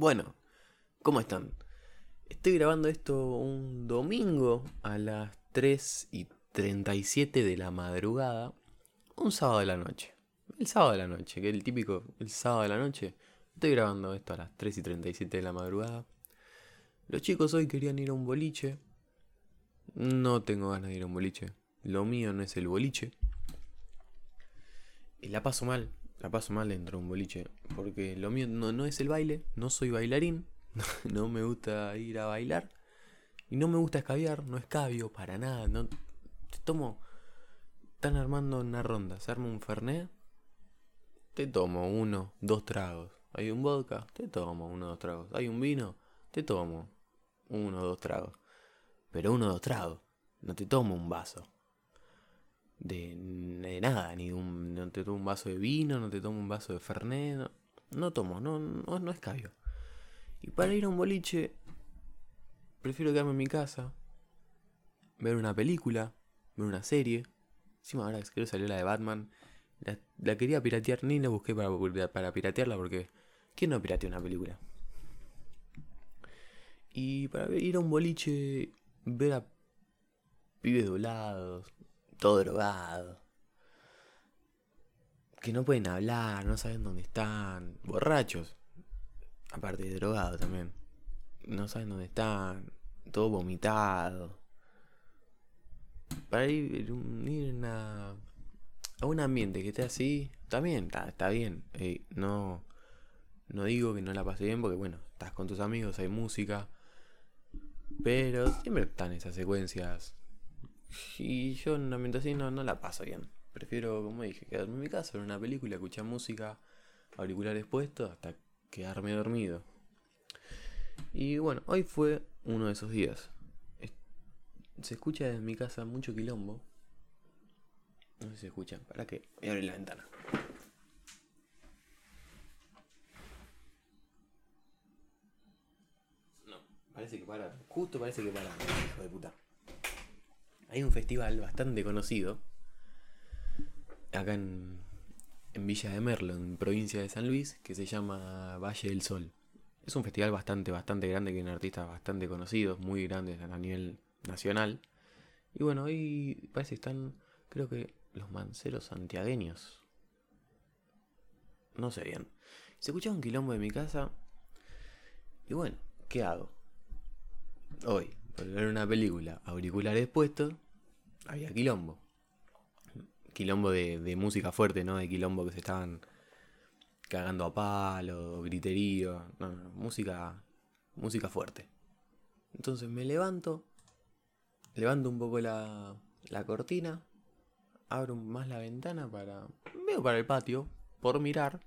Bueno, ¿cómo están? Estoy grabando esto un domingo a las 3 y 37 de la madrugada, un sábado de la noche. El sábado de la noche, que es el típico, el sábado de la noche. Estoy grabando esto a las 3 y 37 de la madrugada. Los chicos hoy querían ir a un boliche. No tengo ganas de ir a un boliche. Lo mío no es el boliche. Y la paso mal, la paso mal dentro de un boliche. Porque lo mío no, no es el baile, no soy bailarín, no me gusta ir a bailar. Y no me gusta escabiar, no escabio para nada. No, te tomo. Están armando una ronda, se arma un fernet. Te tomo uno, dos tragos. Hay un vodka, te tomo uno, dos tragos. Hay un vino, te tomo uno, dos tragos. Pero uno, dos tragos. No te tomo un vaso de, nada, ni un, no te tomo un vaso de vino, no te tomo un vaso de fernet, no, tomo, no, no, no escabio. Y para ir a un boliche, prefiero quedarme en mi casa, ver una película, ver una serie. Encima ahora que salió la de Batman, la, quería piratear, ni la busqué para, para piratearla porque ¿quién no piratea una película? Y para ir a un boliche, ver a pibes doblados, todo drogado. Que no pueden hablar, no saben dónde están. Borrachos. Aparte de drogados también. No saben dónde están. Todo vomitado. Para ir, a, un ambiente que esté así, también está, está bien. no, no digo que no la pase bien porque, bueno, estás con tus amigos, hay música. Pero siempre están esas secuencias y yo en así no, no la paso bien. Prefiero, como dije, quedarme en mi casa, ver una película, escuchar música, auriculares puestos, hasta quedarme dormido. Y bueno, hoy fue uno de esos días. Se escucha desde mi casa mucho quilombo. No sé si se escuchan. ¿Para qué? Voy a abrir la ventana. No, parece que para. Justo parece que para, hijo de puta. Hay un festival bastante conocido acá en, Villa de Merlo, en provincia de San Luis, que se llama Valle del Sol. Es un festival bastante, bastante grande, que tiene artistas bastante conocidos, muy grandes a nivel nacional. Y bueno, hoy parece que están, creo que los manceros santiagueños. No sé bien. Se escuchaba un quilombo de mi casa. Y bueno, ¿qué hago? Hoy, ver una película, auriculares puestos, había quilombo. Quilombo de, música fuerte, ¿no? De quilombo que se estaban cagando a palo, griterío. No, no, música, música fuerte. Entonces me levanto, levanto un poco la, la cortina, abro más la ventana para. Veo para el patio, por mirar.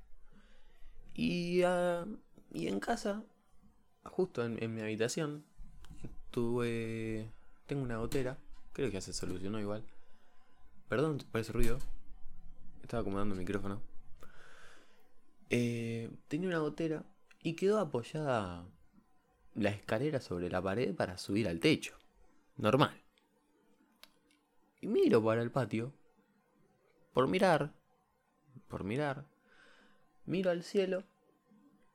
Y, ah, y en casa, justo en mi habitación, tuve. Tengo una gotera. Creo que ya se solucionó igual. Perdón por ese ruido. Estaba acomodando el micrófono. Eh, tenía una gotera y quedó apoyada la escalera sobre la pared para subir al techo. Normal. Y miro para el patio. Por mirar. Por mirar. Miro al cielo.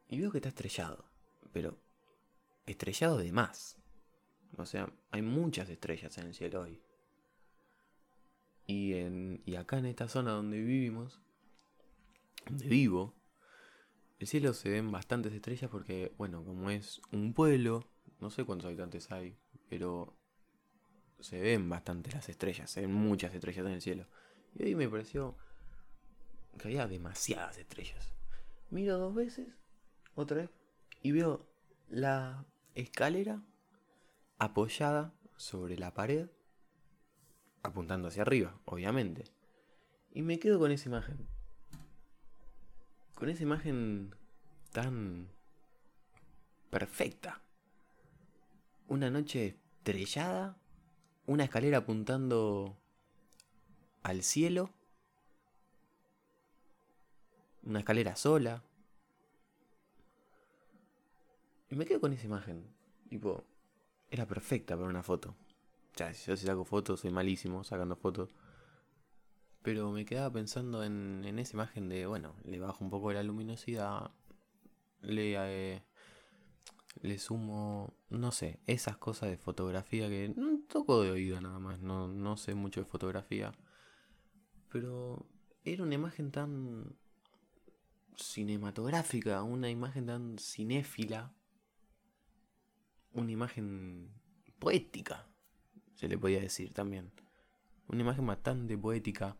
Y veo que está estrellado. Pero estrellado de más. O sea, hay muchas estrellas en el cielo hoy. Y, en, y acá en esta zona donde vivimos, donde vivo, el cielo se ven bastantes estrellas porque, bueno, como es un pueblo, no sé cuántos habitantes hay, pero se ven bastantes las estrellas, se ven muchas estrellas en el cielo. Y hoy me pareció que había demasiadas estrellas. Miro dos veces, otra vez, y veo la escalera apoyada sobre la pared, apuntando hacia arriba, obviamente. Y me quedo con esa imagen. Con esa imagen tan perfecta. Una noche estrellada, una escalera apuntando al cielo, una escalera sola. Y me quedo con esa imagen. Tipo, era perfecta para una foto. Sea, yo si saco fotos soy malísimo sacando fotos. Pero me quedaba pensando en, esa imagen de, bueno, le bajo un poco la luminosidad, le, eh, le sumo, no sé, esas cosas de fotografía que no toco de oído nada más, no, no sé mucho de fotografía. Pero era una imagen tan cinematográfica, una imagen tan cinéfila, una imagen poética, se le podía decir también. Una imagen bastante poética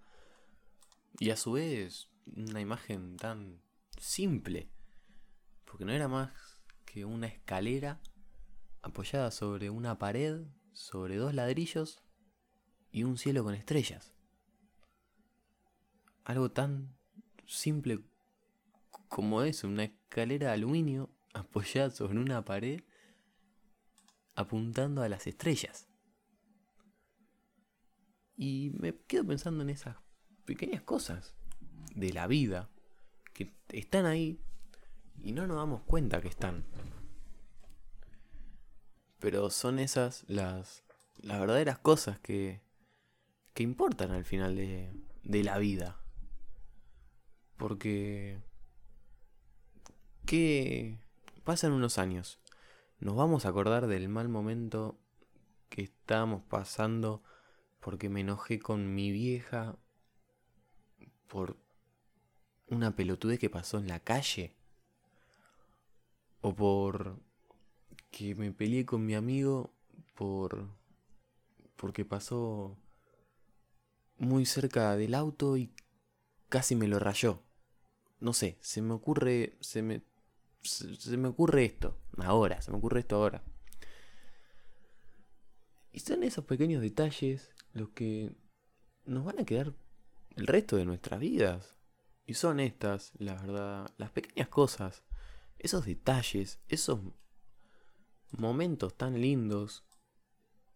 y a su vez una imagen tan simple, porque no era más que una escalera apoyada sobre una pared, sobre dos ladrillos y un cielo con estrellas. Algo tan simple como eso, una escalera de aluminio apoyada sobre una pared apuntando a las estrellas. Y me quedo pensando en esas pequeñas cosas de la vida que están ahí y no nos damos cuenta que están. Pero son esas las, las verdaderas cosas que, que importan al final de, de la vida. Porque... ¿Qué pasan unos años? Nos vamos a acordar del mal momento que estábamos pasando porque me enojé con mi vieja por una pelotude que pasó en la calle. O por que me peleé con mi amigo por porque pasó muy cerca del auto y casi me lo rayó. No sé, se me ocurre se me se, me ocurre esto ahora, se me ocurre esto ahora. Y son esos pequeños detalles los que nos van a quedar el resto de nuestras vidas. Y son estas, la verdad, las pequeñas cosas, esos detalles, esos momentos tan lindos.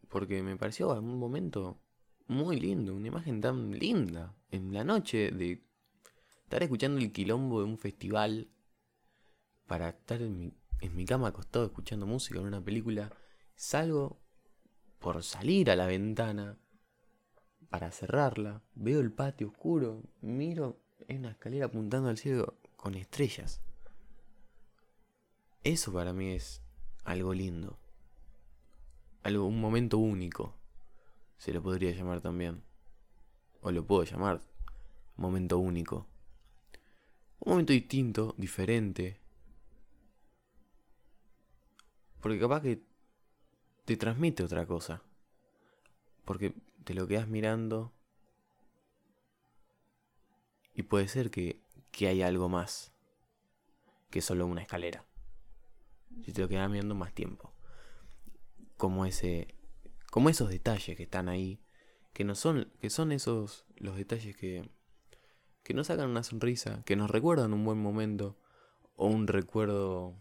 Porque me pareció un momento muy lindo, una imagen tan linda. En la noche de estar escuchando el quilombo de un festival, para estar en mi, en mi cama acostado escuchando música en una película, salgo por salir a la ventana para cerrarla, veo el patio oscuro, miro en una escalera apuntando al cielo con estrellas. Eso para mí es algo lindo. Algo, un momento único. Se lo podría llamar también. O lo puedo llamar momento único. Un momento distinto, diferente. Porque capaz que te transmite otra cosa. Porque te lo quedas mirando y puede ser que, que hay algo más que solo una escalera. Si te lo quedas mirando más tiempo. Como ese. Como esos detalles que están ahí. Que no son. Que son esos. los detalles que. que nos sacan una sonrisa. Que nos recuerdan un buen momento. O un recuerdo.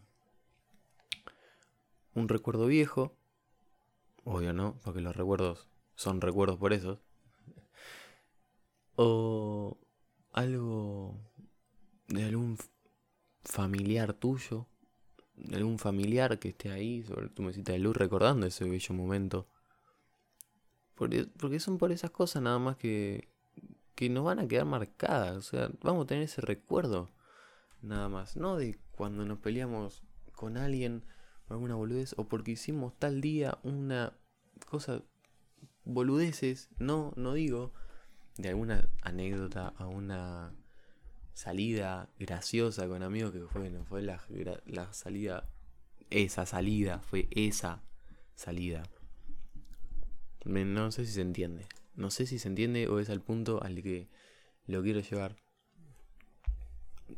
Un recuerdo viejo. Obvio, ¿no? Porque los recuerdos son recuerdos por eso. O algo de algún familiar tuyo, de algún familiar que esté ahí sobre tu mesita de luz recordando ese bello momento. Porque, porque son por esas cosas nada más que, que nos van a quedar marcadas. O sea, vamos a tener ese recuerdo nada más. No de cuando nos peleamos con alguien alguna boludez o porque hicimos tal día una cosa boludeces, no, no digo de alguna anécdota a una salida graciosa con amigos que fue, no fue la, la salida, esa salida, fue esa salida. No sé si se entiende. No sé si se entiende o es al punto al que lo quiero llevar.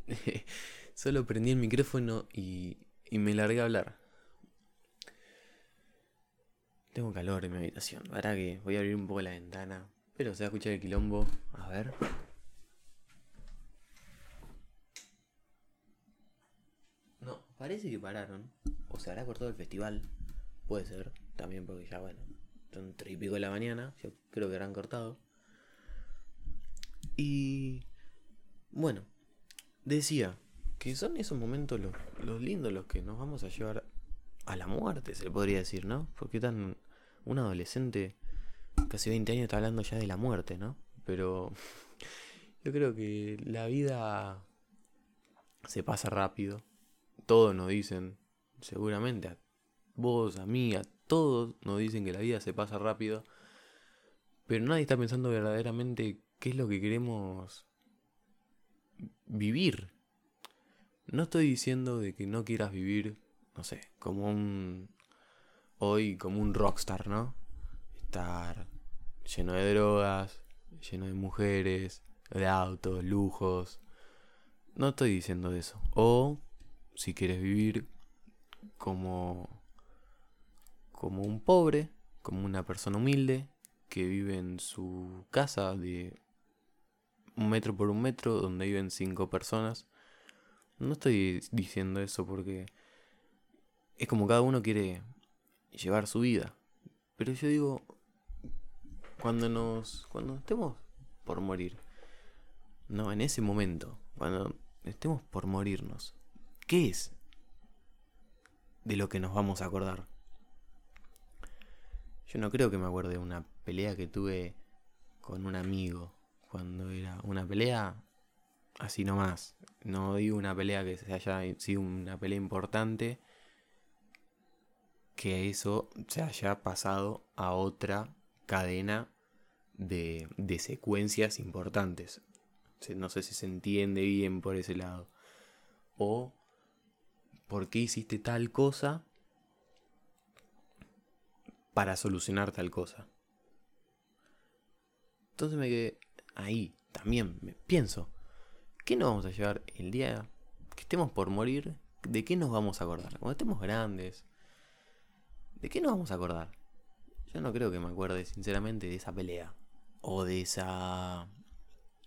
Solo prendí el micrófono y, y me largué a hablar. Tengo calor en mi habitación. Para que voy a abrir un poco la ventana. Pero se va a escuchar el quilombo. A ver. No, parece que pararon. O se habrá cortado el festival. Puede ser. También porque ya, bueno. Son tres y pico de la mañana. Yo creo que habrán cortado. Y. Bueno. Decía que son esos momentos los, los lindos los que nos vamos a llevar a la muerte, se le podría decir, ¿no? Porque tan un adolescente, casi 20 años, está hablando ya de la muerte, ¿no? Pero yo creo que la vida se pasa rápido. Todos nos dicen, seguramente a vos, a mí, a todos nos dicen que la vida se pasa rápido, pero nadie está pensando verdaderamente qué es lo que queremos vivir. No estoy diciendo de que no quieras vivir, no sé, como un hoy como un rockstar, ¿no? Estar lleno de drogas, lleno de mujeres, de autos, lujos. No estoy diciendo eso. O si quieres vivir como como un pobre, como una persona humilde que vive en su casa de un metro por un metro donde viven cinco personas. No estoy diciendo eso porque es como cada uno quiere llevar su vida. Pero yo digo, cuando nos cuando estemos por morir, no, en ese momento, cuando estemos por morirnos, ¿qué es de lo que nos vamos a acordar? Yo no creo que me acuerde de una pelea que tuve con un amigo cuando era una pelea así nomás. No digo una pelea que se haya sido una pelea importante, que eso se haya pasado a otra cadena de, de secuencias importantes. No sé si se entiende bien por ese lado. O por qué hiciste tal cosa para solucionar tal cosa. Entonces me quedé ahí, también me pienso, ¿qué nos vamos a llevar el día que estemos por morir? ¿De qué nos vamos a acordar? Cuando estemos grandes, ¿de qué nos vamos a acordar? Yo no creo que me acuerde sinceramente de esa pelea o de esa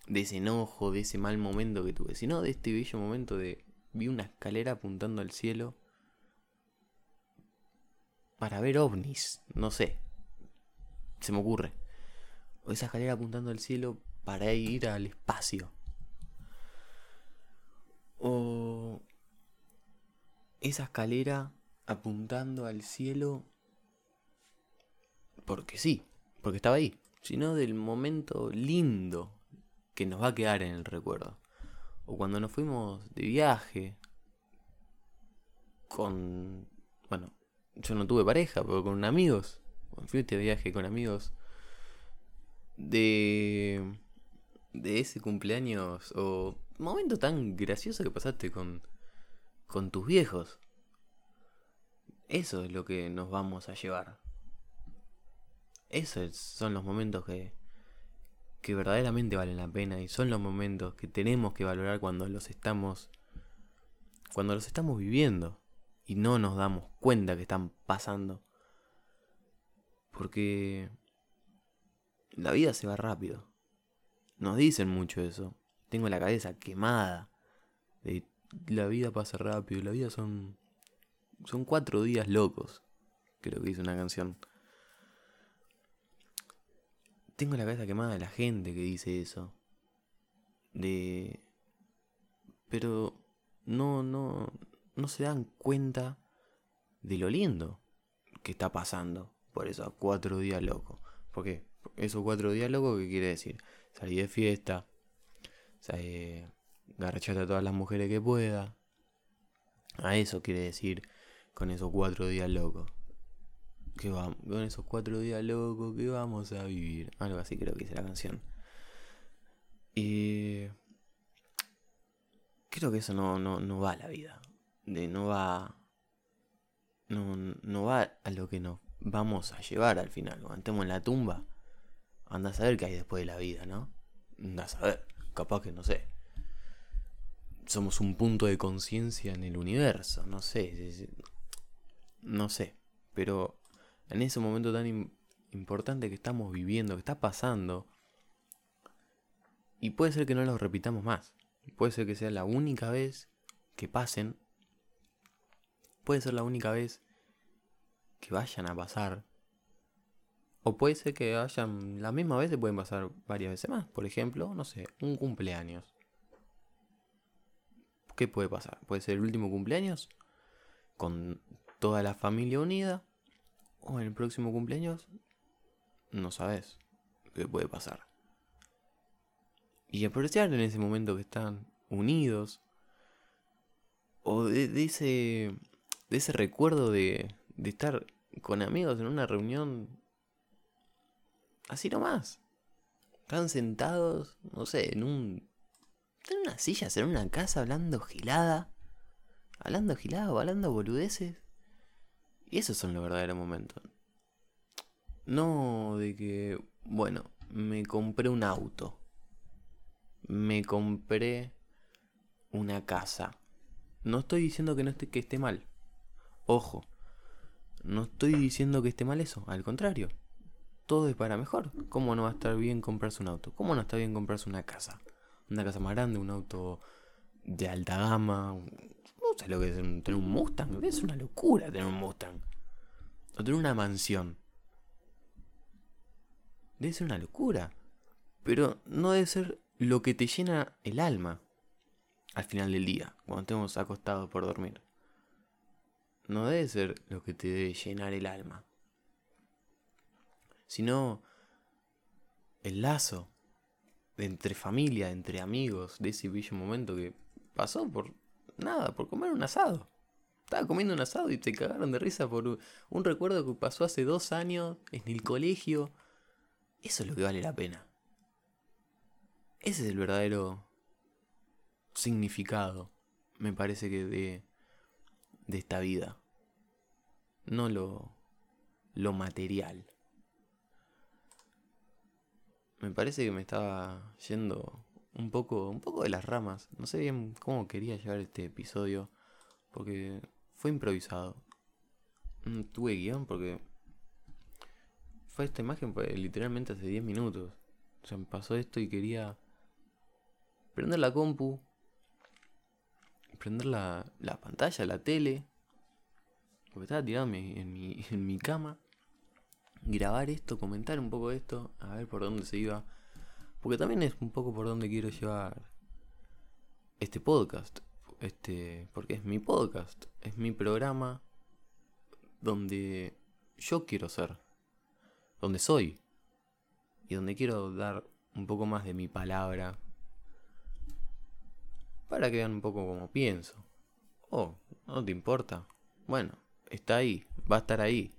de ese enojo, de ese mal momento que tuve, sino de este bello momento de vi una escalera apuntando al cielo para ver ovnis, no sé. Se me ocurre. O esa escalera apuntando al cielo para ir al espacio. O esa escalera apuntando al cielo porque sí, porque estaba ahí, sino del momento lindo que nos va a quedar en el recuerdo. O cuando nos fuimos de viaje con, bueno, yo no tuve pareja, pero con amigos. Fuiste de viaje con amigos. De. De ese cumpleaños. O momento tan gracioso que pasaste con. Con tus viejos. Eso es lo que nos vamos a llevar. Esos son los momentos que. Que verdaderamente valen la pena. Y son los momentos que tenemos que valorar cuando los estamos. Cuando los estamos viviendo y no nos damos cuenta que están pasando. Porque la vida se va rápido. Nos dicen mucho eso. Tengo la cabeza quemada. De la vida pasa rápido. La vida son. Son cuatro días locos. Creo que dice una canción. Tengo la cabeza quemada de la gente que dice eso. De. Pero no, no, no se dan cuenta de lo lindo que está pasando por esos cuatro días locos. ¿Por qué? Esos cuatro días locos, ¿qué quiere decir? Salir de fiesta, salir, a todas las mujeres que pueda. A eso quiere decir con esos cuatro días locos. Que vamos, con esos cuatro días locos que vamos a vivir. Algo así creo que dice la canción. Y creo que eso no, no, no va a la vida de no va. No, no va a lo que nos vamos a llevar al final. Cuando estemos en la tumba, anda a saber qué hay después de la vida, ¿no? Anda a saber. Capaz que no sé. Somos un punto de conciencia en el universo, no sé. No sé. Pero en ese momento tan importante que estamos viviendo, que está pasando, y puede ser que no lo repitamos más. Puede ser que sea la única vez que pasen puede ser la única vez que vayan a pasar. O puede ser que vayan la misma vez, se pueden pasar varias veces más. Por ejemplo, no sé, un cumpleaños. ¿Qué puede pasar? Puede ser el último cumpleaños con toda la familia unida. O en el próximo cumpleaños, no sabes qué puede pasar. Y apreciar en ese momento que están unidos. O de, ese de ese recuerdo de, de estar con amigos en una reunión así nomás. Están sentados, no sé, en un. en una silla, en una casa hablando gilada. Hablando gilada hablando boludeces. Y esos son los verdaderos momentos. No de que, bueno, me compré un auto. Me compré una casa. No estoy diciendo que no esté, que esté mal. Ojo. No estoy diciendo que esté mal eso. Al contrario todo es para mejor. ¿Cómo no va a estar bien comprarse un auto? ¿Cómo no está bien comprarse una casa? Una casa más grande, un auto de alta gama. Sé lo que es tener un Mustang. Es una locura tener un Mustang. O tener una mansión. Debe ser una locura. Pero no debe ser lo que te llena el alma al final del día, cuando estemos acostados por dormir. No debe ser lo que te debe llenar el alma sino el lazo entre familia, entre amigos, de ese bello momento que pasó por nada, por comer un asado. Estaba comiendo un asado y te cagaron de risa por un recuerdo que pasó hace dos años en el colegio. Eso es lo que vale la pena. Ese es el verdadero significado, me parece que de, de esta vida. No lo, lo material me parece que me estaba yendo un poco, un poco de las ramas. No sé bien cómo quería llevar este episodio, porque fue improvisado. No tuve guion porque fue esta imagen pues, literalmente hace 10 minutos. O sea, me pasó esto y quería prender la compu, prender la, la pantalla, la tele, porque estaba tirado en mi, en mi cama grabar esto, comentar un poco esto, a ver por dónde se iba. Porque también es un poco por dónde quiero llevar este podcast. Este, porque es mi podcast, es mi programa donde yo quiero ser, donde soy y donde quiero dar un poco más de mi palabra para que vean un poco como pienso. Oh, no te importa. Bueno, está ahí, va a estar ahí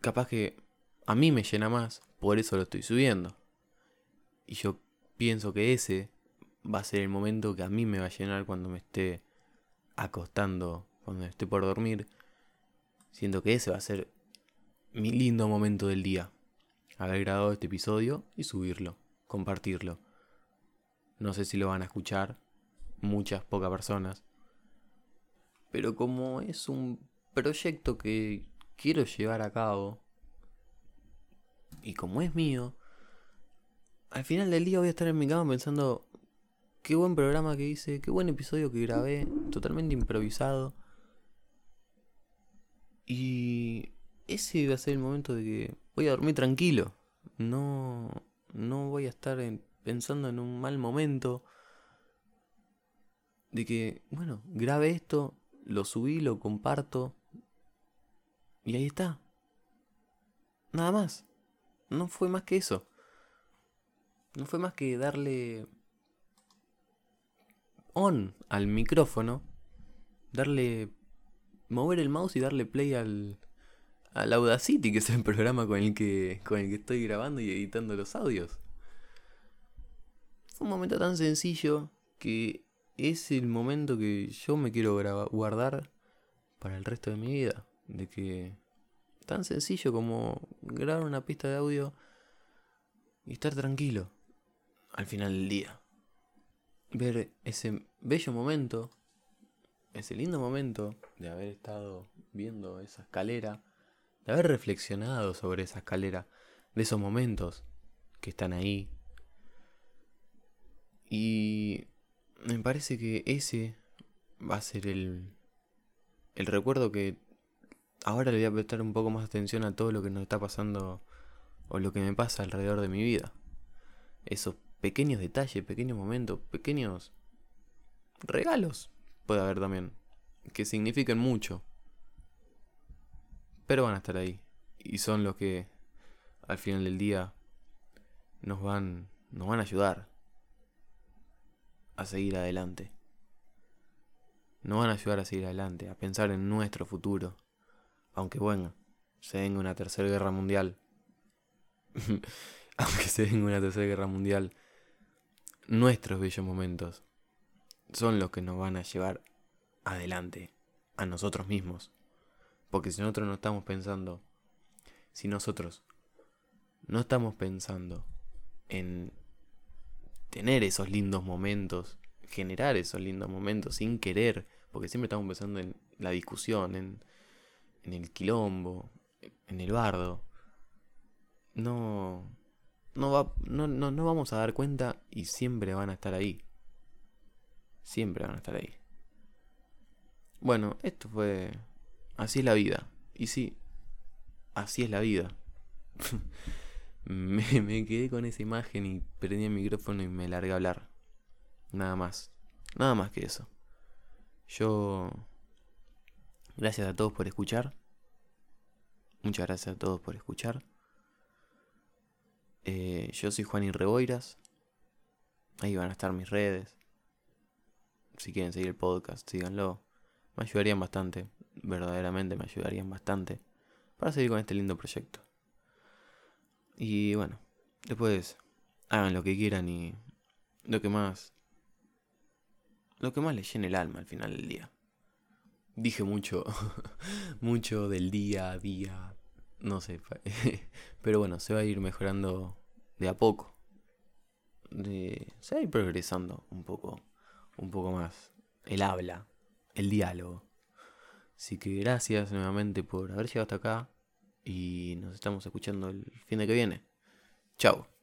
capaz que a mí me llena más, por eso lo estoy subiendo. Y yo pienso que ese va a ser el momento que a mí me va a llenar cuando me esté acostando, cuando esté por dormir. Siento que ese va a ser mi lindo momento del día. Haber grabado este episodio y subirlo, compartirlo. No sé si lo van a escuchar muchas, pocas personas. Pero como es un proyecto que quiero llevar a cabo, y como es mío, al final del día voy a estar en mi cama pensando, qué buen programa que hice, qué buen episodio que grabé, totalmente improvisado. Y ese va a ser el momento de que voy a dormir tranquilo. No, no voy a estar pensando en un mal momento. De que, bueno, grabe esto, lo subí, lo comparto. Y ahí está. Nada más. No fue más que eso. No fue más que darle on al micrófono, darle mover el mouse y darle play al al Audacity, que es el programa con el que con el que estoy grabando y editando los audios. Fue un momento tan sencillo que es el momento que yo me quiero guardar para el resto de mi vida de que tan sencillo como grabar una pista de audio y estar tranquilo al final del día. Ver ese bello momento, ese lindo momento de haber estado viendo esa escalera, de haber reflexionado sobre esa escalera, de esos momentos que están ahí. Y me parece que ese va a ser el, el recuerdo que ahora le voy a prestar un poco más atención a todo lo que nos está pasando o lo que me pasa alrededor de mi vida. Esos pequeños detalles, pequeños momentos, pequeños regalos puede haber también, que significan mucho. Pero van a estar ahí. Y son los que al final del día nos van, nos van a ayudar a seguir adelante. nos van a ayudar a seguir adelante, a pensar en nuestro futuro. Aunque bueno, se venga una tercera guerra mundial. Aunque se venga una tercera guerra mundial, nuestros bellos momentos son los que nos van a llevar adelante, a nosotros mismos. Porque si nosotros no estamos pensando, si nosotros no estamos pensando en tener esos lindos momentos, generar esos lindos momentos sin querer, porque siempre estamos pensando en la discusión, en, en el quilombo, en el bardo, no, no, va, no, no, no vamos a dar cuenta y siempre van a estar ahí. Siempre van a estar ahí. Bueno, esto fue... Así es la vida. Y sí, así es la vida. me, me, quedé con esa imagen y prendí el micrófono y me largué a hablar. Nada más. Nada más que eso. Yo... Gracias a todos por escuchar. Muchas gracias a todos por escuchar. Eh, yo soy Juan Reboiras. Ahí van a estar mis redes. Si quieren seguir el podcast, síganlo. Me ayudarían bastante. Verdaderamente me ayudarían bastante. Para seguir con este lindo proyecto. Y bueno, después hagan lo que quieran y lo que más... Lo que más les llene el alma al final del día. Dije mucho, mucho del día a día, no sé, pero bueno, se va a ir mejorando de a poco. Se va a ir progresando un poco, un poco más. El habla, el diálogo. Así que gracias nuevamente por haber llegado hasta acá y nos estamos escuchando el fin de que viene. Chao.